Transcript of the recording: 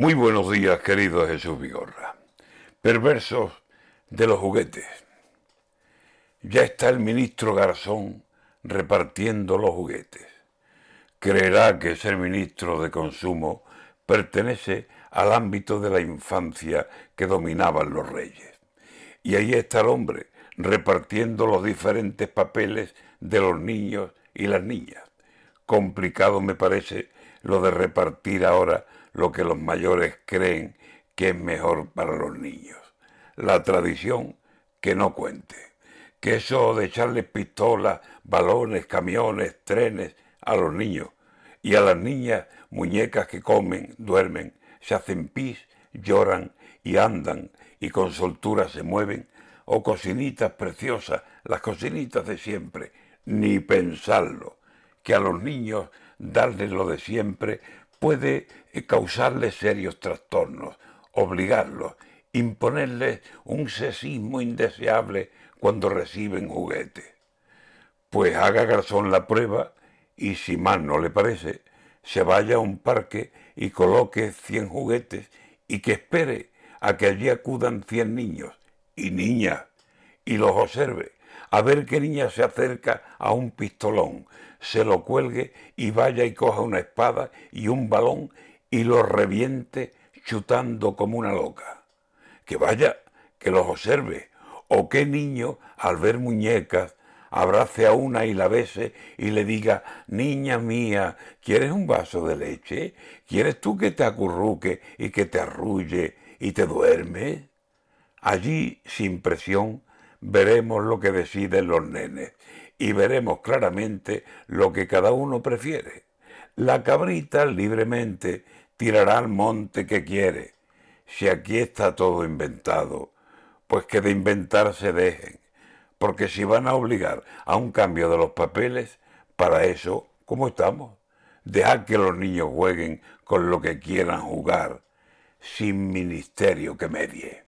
Muy buenos días, querido Jesús Vigorra. Perversos de los juguetes. Ya está el ministro Garzón repartiendo los juguetes. Creerá que ser ministro de consumo pertenece al ámbito de la infancia que dominaban los reyes. Y ahí está el hombre repartiendo los diferentes papeles de los niños y las niñas. Complicado me parece lo de repartir ahora lo que los mayores creen que es mejor para los niños. La tradición que no cuente. Que eso de echarles pistolas, balones, camiones, trenes a los niños y a las niñas muñecas que comen, duermen, se hacen pis, lloran y andan y con soltura se mueven, o cocinitas preciosas, las cocinitas de siempre, ni pensarlo, que a los niños darles lo de siempre puede eh, causarles serios trastornos, obligarlos, imponerles un sesismo indeseable cuando reciben juguetes. Pues haga Garzón la prueba y si mal no le parece, se vaya a un parque y coloque cien juguetes y que espere a que allí acudan cien niños y niñas y los observe, a ver qué niña se acerca a un pistolón, se lo cuelgue y vaya y coja una espada y un balón y lo reviente chutando como una loca. Que vaya, que los observe, o qué niño al ver muñecas abrace a una y la bese y le diga, niña mía, ¿quieres un vaso de leche? ¿Quieres tú que te acurruque y que te arrulle y te duerme? Allí, sin presión, veremos lo que deciden los nenes y veremos claramente lo que cada uno prefiere. La cabrita libremente tirará al monte que quiere. Si aquí está todo inventado, pues que de inventar se dejen, porque si van a obligar a un cambio de los papeles, para eso, ¿cómo estamos? Dejad que los niños jueguen con lo que quieran jugar, sin ministerio que medie.